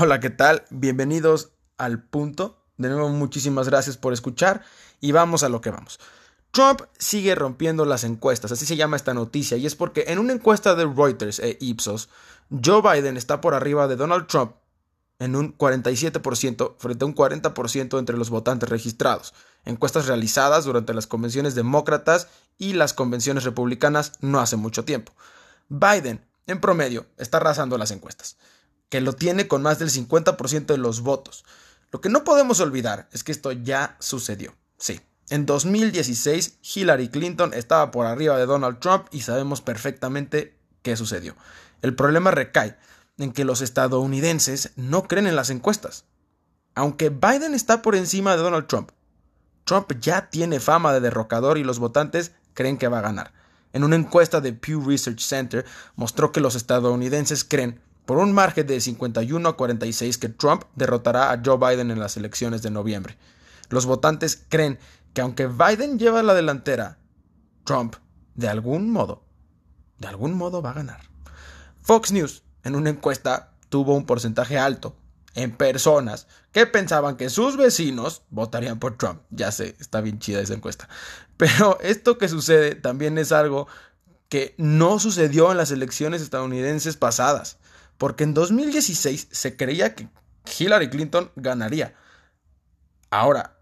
Hola, ¿qué tal? Bienvenidos al punto. De nuevo, muchísimas gracias por escuchar y vamos a lo que vamos. Trump sigue rompiendo las encuestas, así se llama esta noticia, y es porque en una encuesta de Reuters e Ipsos, Joe Biden está por arriba de Donald Trump en un 47% frente a un 40% entre los votantes registrados. Encuestas realizadas durante las convenciones demócratas y las convenciones republicanas no hace mucho tiempo. Biden, en promedio, está arrasando las encuestas que lo tiene con más del 50% de los votos. Lo que no podemos olvidar es que esto ya sucedió. Sí, en 2016 Hillary Clinton estaba por arriba de Donald Trump y sabemos perfectamente qué sucedió. El problema recae en que los estadounidenses no creen en las encuestas. Aunque Biden está por encima de Donald Trump, Trump ya tiene fama de derrocador y los votantes creen que va a ganar. En una encuesta de Pew Research Center mostró que los estadounidenses creen por un margen de 51 a 46 que Trump derrotará a Joe Biden en las elecciones de noviembre. Los votantes creen que aunque Biden lleva la delantera, Trump, de algún modo, de algún modo va a ganar. Fox News, en una encuesta, tuvo un porcentaje alto en personas que pensaban que sus vecinos votarían por Trump. Ya sé, está bien chida esa encuesta. Pero esto que sucede también es algo que no sucedió en las elecciones estadounidenses pasadas porque en 2016 se creía que Hillary Clinton ganaría. Ahora,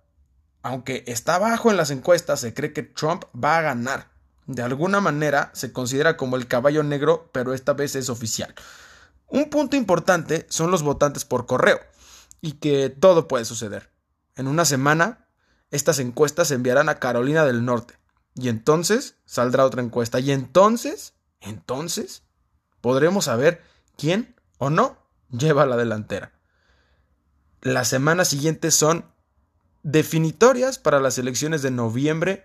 aunque está bajo en las encuestas, se cree que Trump va a ganar. De alguna manera se considera como el caballo negro, pero esta vez es oficial. Un punto importante son los votantes por correo, y que todo puede suceder. En una semana, estas encuestas se enviarán a Carolina del Norte, y entonces saldrá otra encuesta, y entonces, entonces, podremos saber quién o no lleva la delantera. Las semanas siguientes son definitorias para las elecciones de noviembre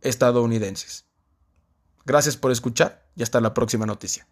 estadounidenses. Gracias por escuchar y hasta la próxima noticia.